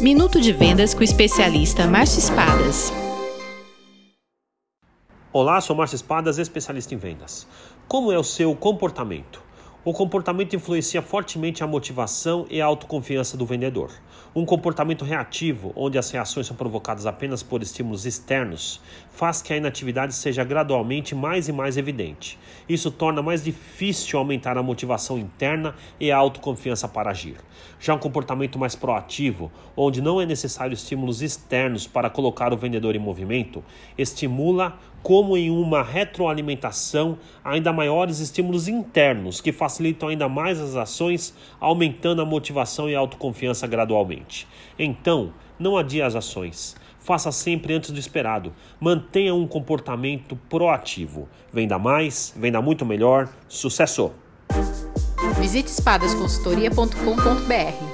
Minuto de Vendas com o especialista Márcio Espadas. Olá, sou Márcio Espadas, especialista em vendas. Como é o seu comportamento? O comportamento influencia fortemente a motivação e a autoconfiança do vendedor. Um comportamento reativo, onde as reações são provocadas apenas por estímulos externos, faz que a inatividade seja gradualmente mais e mais evidente. Isso torna mais difícil aumentar a motivação interna e a autoconfiança para agir. Já um comportamento mais proativo, onde não é necessário estímulos externos para colocar o vendedor em movimento, estimula como em uma retroalimentação ainda maiores estímulos internos que facilitam ainda mais as ações, aumentando a motivação e a autoconfiança gradualmente. Então, não adie as ações. Faça sempre antes do esperado. Mantenha um comportamento proativo. Venda mais, venda muito melhor. Sucesso! Visite espadasconsultoria.com.br